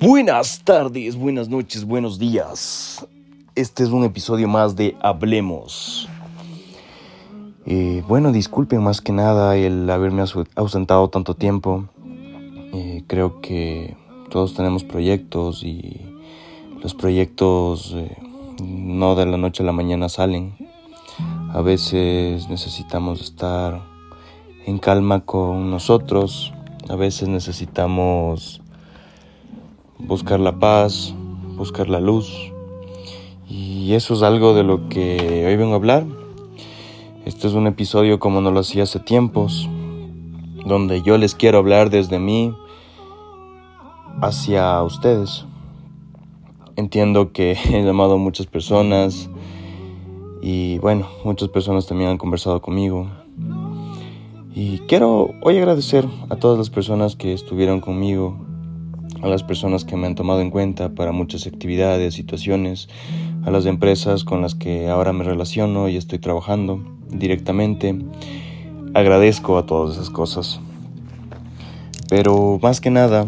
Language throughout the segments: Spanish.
Buenas tardes, buenas noches, buenos días. Este es un episodio más de Hablemos. Eh, bueno, disculpen más que nada el haberme ausentado tanto tiempo. Eh, creo que todos tenemos proyectos y los proyectos eh, no de la noche a la mañana salen. A veces necesitamos estar en calma con nosotros, a veces necesitamos buscar la paz, buscar la luz. Y eso es algo de lo que hoy vengo a hablar. Este es un episodio como no lo hacía hace tiempos, donde yo les quiero hablar desde mí hacia ustedes. Entiendo que he llamado a muchas personas y bueno, muchas personas también han conversado conmigo. Y quiero hoy agradecer a todas las personas que estuvieron conmigo a las personas que me han tomado en cuenta para muchas actividades, situaciones, a las empresas con las que ahora me relaciono y estoy trabajando directamente. Agradezco a todas esas cosas. Pero más que nada,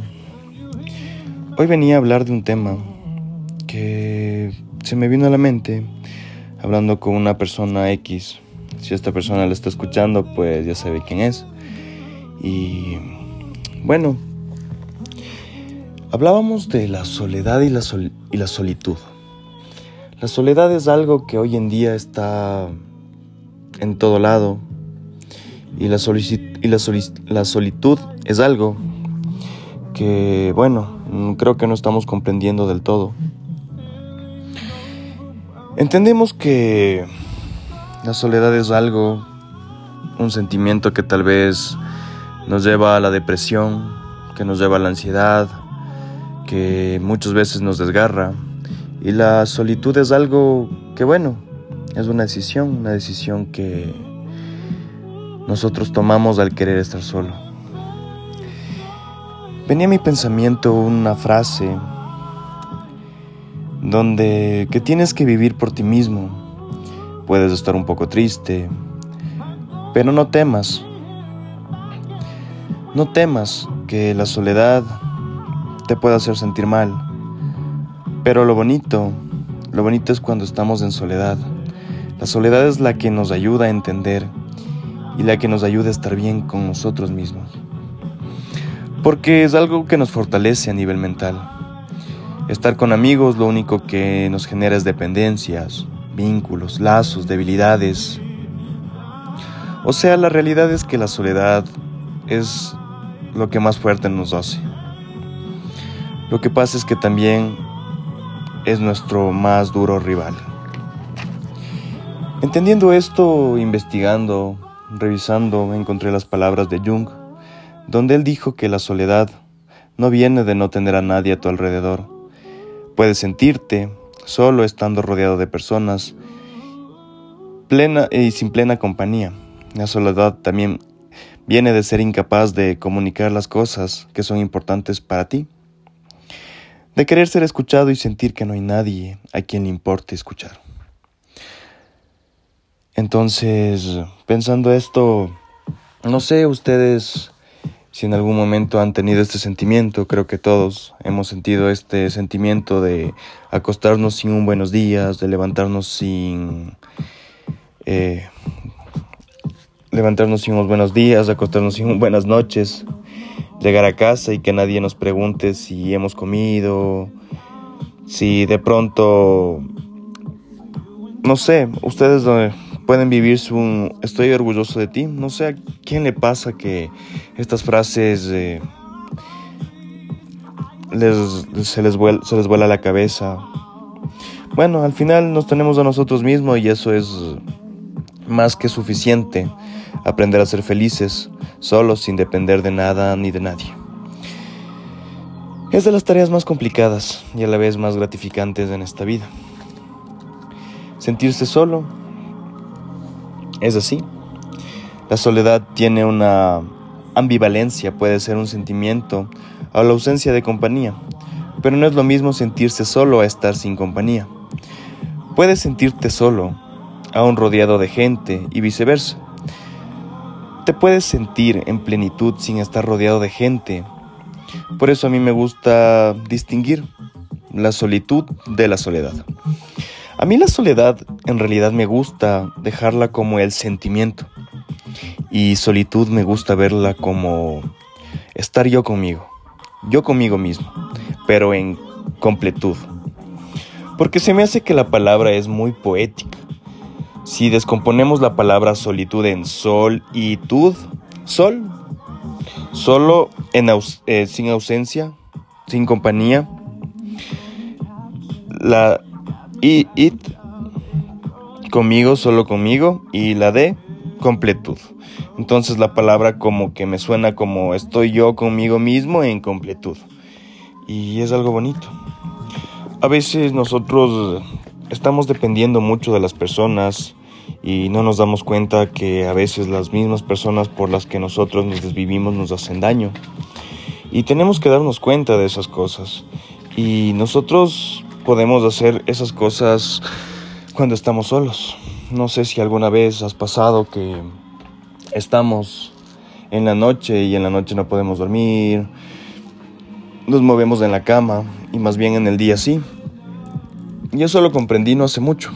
hoy venía a hablar de un tema que se me vino a la mente hablando con una persona X. Si esta persona la está escuchando, pues ya sabe quién es. Y bueno, Hablábamos de la soledad y la, y la solitud. La soledad es algo que hoy en día está en todo lado y la, y la, la solitud es algo que, bueno, creo que no estamos comprendiendo del todo. Entendemos que la soledad es algo, un sentimiento que tal vez nos lleva a la depresión, que nos lleva a la ansiedad, que muchas veces nos desgarra. Y la solitud es algo que, bueno, es una decisión, una decisión que nosotros tomamos al querer estar solo. Venía a mi pensamiento una frase donde que tienes que vivir por ti mismo. Puedes estar un poco triste, pero no temas. No temas que la soledad te puede hacer sentir mal. Pero lo bonito, lo bonito es cuando estamos en soledad. La soledad es la que nos ayuda a entender y la que nos ayuda a estar bien con nosotros mismos. Porque es algo que nos fortalece a nivel mental. Estar con amigos lo único que nos genera es dependencias, vínculos, lazos, debilidades. O sea, la realidad es que la soledad es lo que más fuerte nos hace. Lo que pasa es que también es nuestro más duro rival. Entendiendo esto, investigando, revisando, encontré las palabras de Jung, donde él dijo que la soledad no viene de no tener a nadie a tu alrededor. Puedes sentirte solo estando rodeado de personas plena y sin plena compañía. La soledad también viene de ser incapaz de comunicar las cosas que son importantes para ti de querer ser escuchado y sentir que no hay nadie a quien le importe escuchar. Entonces, pensando esto, no sé ustedes si en algún momento han tenido este sentimiento, creo que todos hemos sentido este sentimiento de acostarnos sin un buenos días, de levantarnos sin... Eh, levantarnos sin unos buenos días, acostarnos sin buenas noches, llegar a casa y que nadie nos pregunte si hemos comido, si de pronto, no sé, ustedes pueden vivir su estoy orgulloso de ti, no sé a quién le pasa que estas frases eh, se, les vuela, se les vuela la cabeza. Bueno, al final nos tenemos a nosotros mismos y eso es más que suficiente. Aprender a ser felices, solos, sin depender de nada ni de nadie. Es de las tareas más complicadas y a la vez más gratificantes en esta vida. Sentirse solo es así. La soledad tiene una ambivalencia, puede ser un sentimiento o la ausencia de compañía, pero no es lo mismo sentirse solo a estar sin compañía. Puedes sentirte solo, aún rodeado de gente y viceversa. Te puedes sentir en plenitud sin estar rodeado de gente Por eso a mí me gusta distinguir la solitud de la soledad. A mí la soledad en realidad me gusta dejarla como el sentimiento y solitud me gusta verla como estar yo conmigo, yo conmigo mismo, pero en completud. Porque se me hace que la palabra es muy poética. Si descomponemos la palabra solitud en sol y tud, sol, solo en eh, sin ausencia, sin compañía, la y it conmigo, solo conmigo y la de completud. Entonces la palabra como que me suena como estoy yo conmigo mismo en completud. Y es algo bonito. A veces nosotros estamos dependiendo mucho de las personas y no nos damos cuenta que a veces las mismas personas por las que nosotros nos desvivimos nos hacen daño. Y tenemos que darnos cuenta de esas cosas. Y nosotros podemos hacer esas cosas cuando estamos solos. No sé si alguna vez has pasado que estamos en la noche y en la noche no podemos dormir, nos movemos en la cama y más bien en el día sí. Y eso lo comprendí no hace mucho.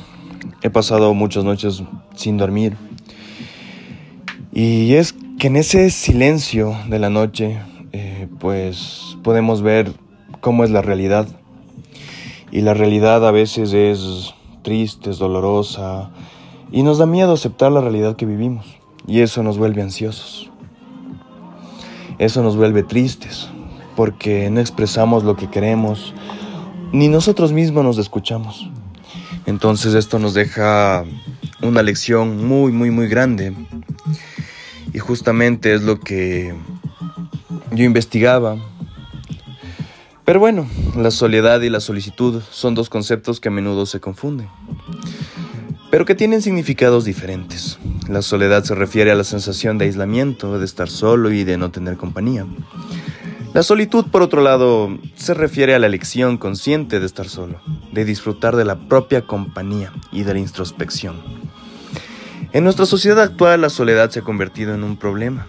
He pasado muchas noches sin dormir. Y es que en ese silencio de la noche, eh, pues podemos ver cómo es la realidad y la realidad a veces es triste, es dolorosa y nos da miedo aceptar la realidad que vivimos. Y eso nos vuelve ansiosos. Eso nos vuelve tristes porque no expresamos lo que queremos, ni nosotros mismos nos escuchamos. Entonces esto nos deja una lección muy, muy, muy grande. Y justamente es lo que yo investigaba pero bueno, la soledad y la solicitud son dos conceptos que a menudo se confunden, pero que tienen significados diferentes. La soledad se refiere a la sensación de aislamiento, de estar solo y de no tener compañía. La solitud, por otro lado, se refiere a la elección consciente de estar solo, de disfrutar de la propia compañía y de la introspección. En nuestra sociedad actual la soledad se ha convertido en un problema,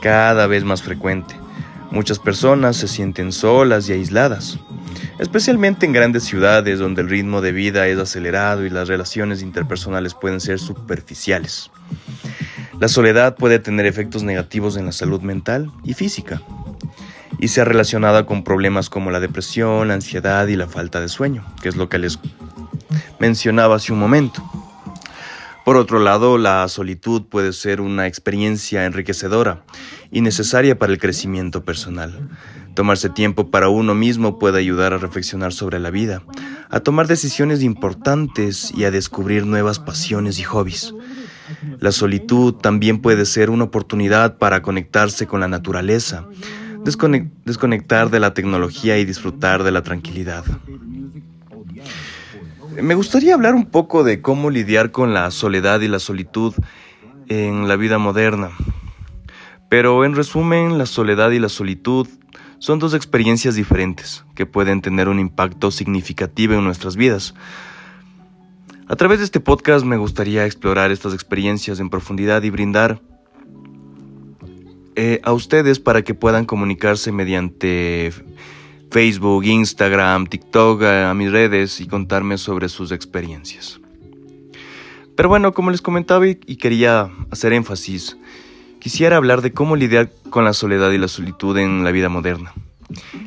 cada vez más frecuente Muchas personas se sienten solas y aisladas, especialmente en grandes ciudades donde el ritmo de vida es acelerado y las relaciones interpersonales pueden ser superficiales. La soledad puede tener efectos negativos en la salud mental y física, y se ha relacionada con problemas como la depresión, la ansiedad y la falta de sueño, que es lo que les mencionaba hace un momento. Por otro lado, la solitud puede ser una experiencia enriquecedora y necesaria para el crecimiento personal. Tomarse tiempo para uno mismo puede ayudar a reflexionar sobre la vida, a tomar decisiones importantes y a descubrir nuevas pasiones y hobbies. La solitud también puede ser una oportunidad para conectarse con la naturaleza, desconectar de la tecnología y disfrutar de la tranquilidad. Me gustaría hablar un poco de cómo lidiar con la soledad y la solitud en la vida moderna. Pero en resumen, la soledad y la solitud son dos experiencias diferentes que pueden tener un impacto significativo en nuestras vidas. A través de este podcast me gustaría explorar estas experiencias en profundidad y brindar eh, a ustedes para que puedan comunicarse mediante Facebook, Instagram, TikTok, a, mis redes y contarme sobre sus experiencias. Pero bueno, como les comentaba y, quería hacer énfasis, quisiera hablar de cómo lidiar con la soledad y la solitud en la vida moderna.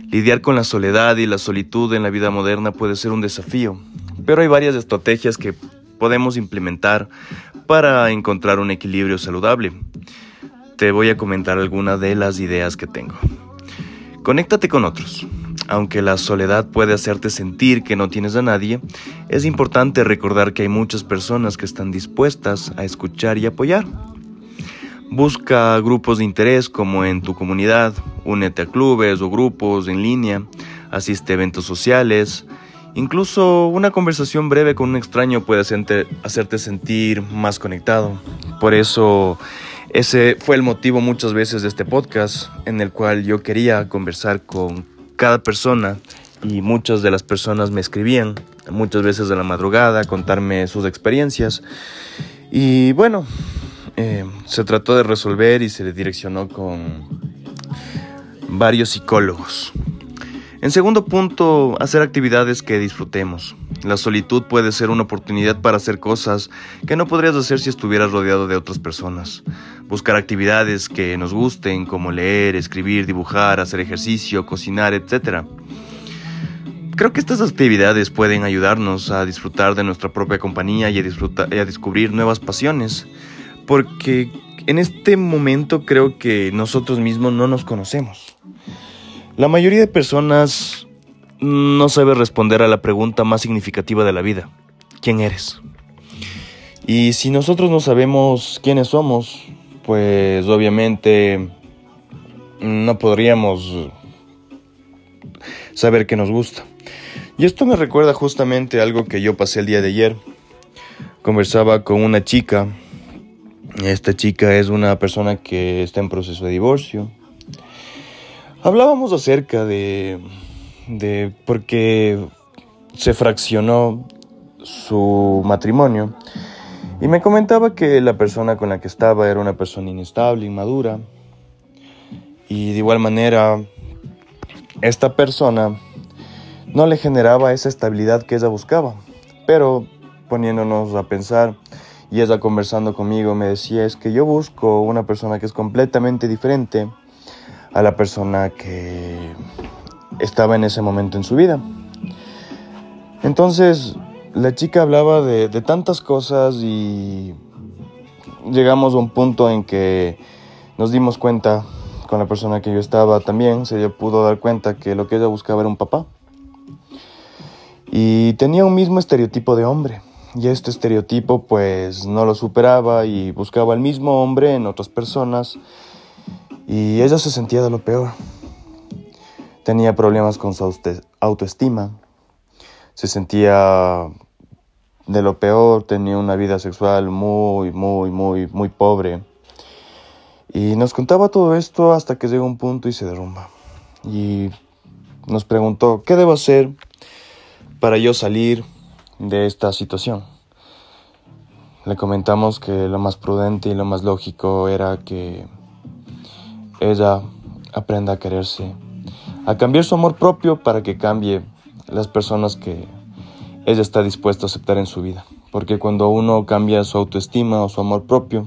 Lidiar con la soledad y la solitud en la vida moderna puede ser un desafío, pero hay varias estrategias que podemos implementar para encontrar un equilibrio saludable. Te voy a comentar algunas de las ideas que tengo. Conéctate con otros. Aunque la soledad puede hacerte sentir que no tienes a nadie, es importante recordar que hay muchas personas que están dispuestas a escuchar y apoyar. Busca grupos de interés como en tu comunidad, únete a clubes o grupos en línea, asiste a eventos sociales, incluso una conversación breve con un extraño puede hacerte, sentir más conectado. Por eso ese fue el motivo muchas veces de este podcast en el cual yo quería conversar con cada persona y muchas de las personas me escribían, muchas veces de la madrugada, contarme sus experiencias. Y bueno, eh, se trató de resolver y se direccionó con, varios psicólogos. En segundo punto, hacer actividades que disfrutemos. La solitud puede ser una oportunidad para hacer cosas que no podrías hacer si estuvieras rodeado de otras personas. Buscar actividades que nos gusten, como leer, escribir, dibujar, hacer ejercicio, cocinar, etc. Creo que estas actividades pueden ayudarnos a disfrutar de nuestra propia compañía y a, disfrutar, y a descubrir nuevas pasiones, porque en este momento creo que nosotros mismos no nos conocemos. La mayoría de personas no sabe responder a la pregunta más significativa de la vida. ¿Quién eres? Y si nosotros no sabemos quiénes somos, pues obviamente no podríamos saber qué nos gusta. Y esto me recuerda justamente algo que yo pasé el día de ayer. Conversaba con una chica. Esta chica es una persona que está en proceso de divorcio. Hablábamos acerca de, de porque se fraccionó su matrimonio. Y me comentaba que la persona con la que estaba era una persona inestable, inmadura. Y de igual manera esta persona no le generaba esa estabilidad que ella buscaba, pero poniéndonos a pensar y ella conversando conmigo me decía es que yo busco una persona que es completamente diferente a la persona que estaba en ese momento en su vida. Entonces, la chica hablaba de, tantas cosas y llegamos a un punto en que nos dimos cuenta con la persona que yo estaba también, se pudo dar cuenta que lo que ella buscaba era un papá. Y tenía un mismo estereotipo de hombre. Y este estereotipo pues no lo superaba y buscaba el mismo hombre en otras personas y ella se sentía de lo peor. Tenía problemas con su autoestima. Se sentía de lo peor, tenía una vida sexual muy, muy, muy, muy pobre. Y nos contaba todo esto hasta que llega un punto y se derrumba. Y nos preguntó, ¿qué debo hacer para yo salir de esta situación? Le comentamos que lo más prudente y lo más lógico era que ella aprenda a quererse, a cambiar su amor propio para que cambie las personas que ella está dispuesta a aceptar en su vida. Porque cuando uno cambia su autoestima o su amor propio,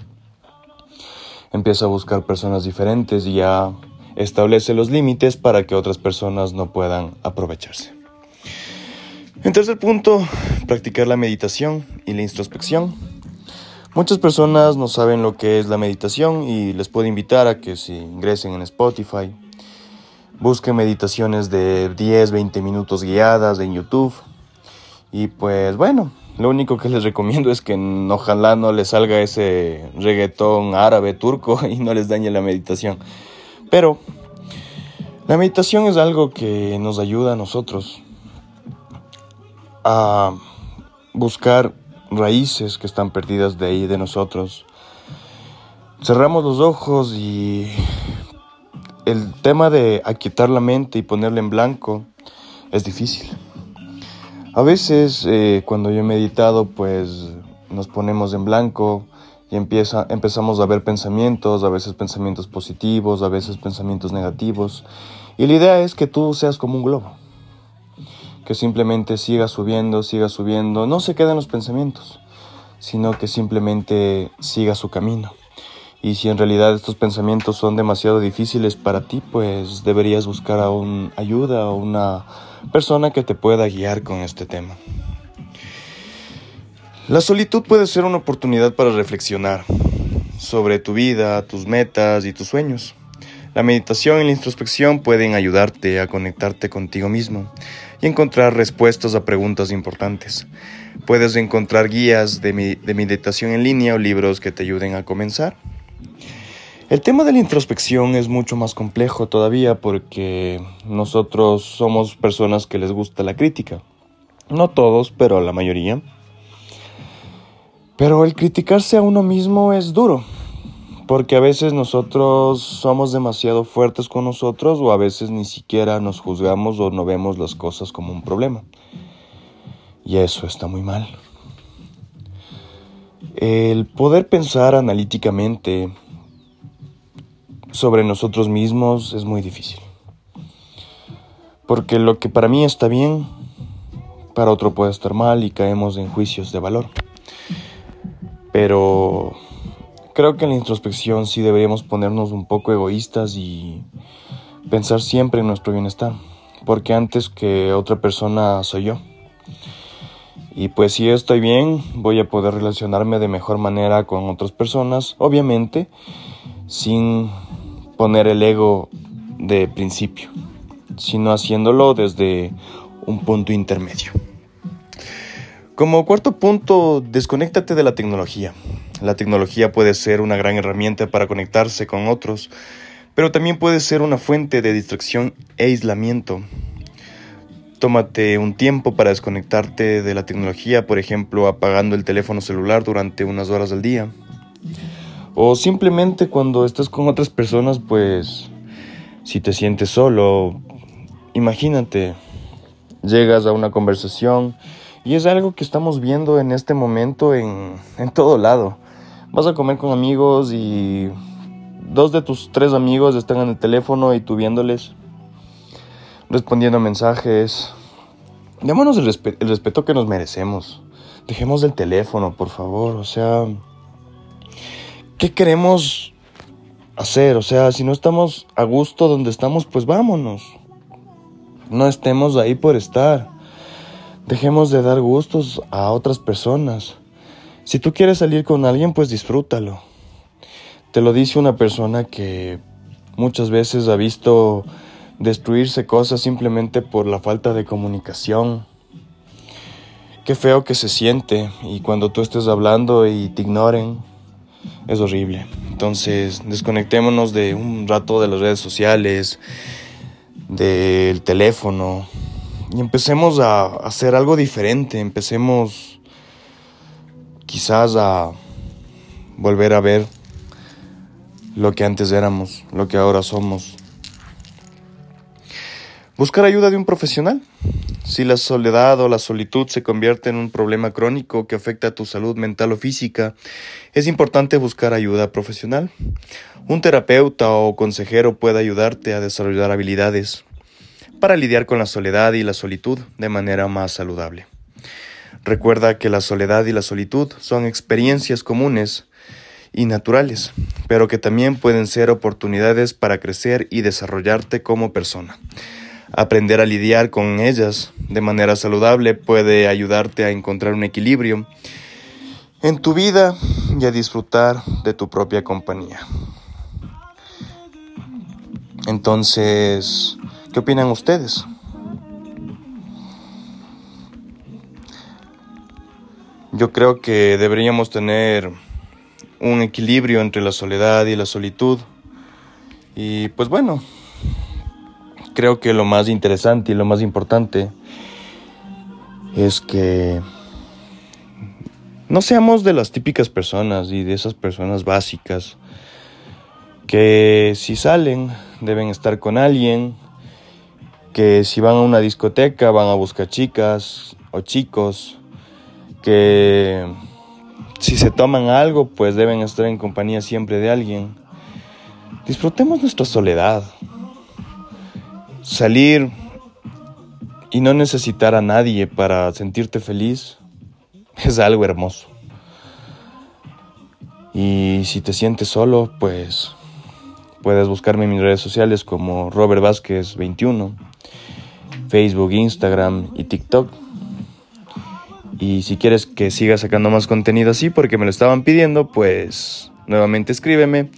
empieza a buscar personas diferentes y ya establece los límites para que otras personas no puedan aprovecharse. En tercer punto, practicar la meditación y la introspección. Muchas personas no saben lo que es la meditación y les puedo invitar a que si ingresen en Spotify, busquen meditaciones de 10, 20 minutos guiadas en YouTube. Y pues bueno, lo único que les recomiendo es que ojalá no les salga ese reggaetón árabe turco y no les dañe la meditación. Pero la meditación es algo que nos ayuda a nosotros a buscar raíces que están perdidas de ahí, de nosotros. Cerramos los ojos y el tema de aquietar la mente y ponerla en blanco es difícil. A veces eh, cuando yo he meditado pues nos ponemos en blanco y empieza, empezamos a ver pensamientos, a veces pensamientos positivos, a veces pensamientos negativos. Y la idea es que tú seas como un globo que simplemente siga subiendo, siga subiendo, no se queden los pensamientos, sino que simplemente siga su camino. Y si en realidad estos pensamientos son demasiado difíciles para ti, pues deberías buscar a un ayuda o una persona que te pueda guiar con este tema. La solitud puede ser una oportunidad para reflexionar sobre tu vida, tus metas y tus sueños. La meditación y la introspección pueden ayudarte a conectarte contigo mismo y encontrar respuestas a preguntas importantes. Puedes encontrar guías de, meditación en línea o libros que te ayuden a comenzar. El tema de la introspección es mucho más complejo todavía porque nosotros somos personas que les gusta la crítica. No todos, pero la mayoría. Pero el criticarse a uno mismo es duro porque a veces nosotros somos demasiado fuertes con nosotros o a veces ni siquiera nos juzgamos o no vemos las cosas como un problema. Y eso está muy mal. El poder pensar analíticamente sobre nosotros mismos es muy difícil. Porque lo que para mí está bien, para otro puede estar mal y caemos en juicios de valor. Pero creo que en la introspección sí deberíamos ponernos un poco egoístas y pensar siempre en nuestro bienestar, porque antes que otra persona soy yo. Y pues si estoy bien, voy a poder relacionarme de mejor manera con otras personas, obviamente, sin poner el ego de principio, sino haciéndolo desde un punto intermedio. Como cuarto punto, desconéctate de la tecnología. La tecnología puede ser una gran herramienta para conectarse con otros, pero también puede ser una fuente de distracción e aislamiento. Tómate un tiempo para desconectarte de la tecnología, por ejemplo, apagando el teléfono celular durante unas horas del día. O simplemente cuando estás con otras personas, pues si te sientes solo, imagínate, llegas a una conversación y es algo que estamos viendo en este momento en, en todo lado. Vas a comer con amigos y dos de tus tres amigos están en el teléfono y tú viéndoles, respondiendo mensajes. Démonos el, respeto que nos merecemos. Dejemos el teléfono, por favor. O sea, ¿qué queremos hacer? O sea, si no estamos a gusto donde estamos, pues vámonos. No estemos ahí por estar. Dejemos de dar gustos a otras personas. Si tú quieres salir con alguien, pues disfrútalo. Te lo dice una persona que muchas veces ha visto destruirse cosas simplemente por la falta de comunicación. Qué feo que se siente y cuando tú estés hablando y te ignoren, es horrible. Entonces, desconectémonos de un rato de las redes sociales, del teléfono, y empecemos a hacer algo diferente, empecemos quizás a volver a ver lo que antes éramos, lo que ahora somos. Buscar ayuda de un profesional. Si la soledad o la solitud se convierte en un problema crónico que afecta a tu salud mental o física, es importante buscar ayuda profesional. Un terapeuta o consejero puede ayudarte a desarrollar habilidades para lidiar con la soledad y la solitud de manera más saludable. Recuerda que la soledad y la solitud son experiencias comunes y naturales, pero que también pueden ser oportunidades para crecer y desarrollarte como persona. Aprender a lidiar con ellas de manera saludable puede ayudarte a encontrar un equilibrio en tu vida y a disfrutar de tu propia compañía. Entonces, ¿Qué opinan ustedes? Yo creo que deberíamos tener un equilibrio entre la soledad y la solitud. Y pues bueno, creo que lo más interesante y lo más importante es que no seamos de las típicas personas y de esas personas básicas que si salen deben estar con alguien que si van a una discoteca van a buscar chicas o chicos, que si se toman algo pues deben estar en compañía siempre de alguien. Disfrutemos nuestra soledad. Salir y no necesitar a nadie para sentirte feliz es algo hermoso. Y si te sientes solo, pues puedes buscarme en mis redes sociales como Robert Vázquez 21 Facebook, Instagram y TikTok. Y si quieres que siga sacando más contenido así porque me lo estaban pidiendo, pues nuevamente escríbeme.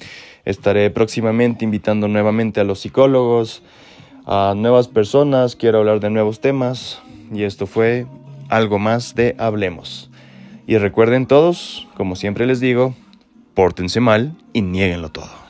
Estaré próximamente invitando nuevamente a los psicólogos, a nuevas personas, quiero hablar de nuevos temas. Y esto fue algo más de Hablemos. Y recuerden todos, como siempre les digo, pórtense mal y nieguenlo todo.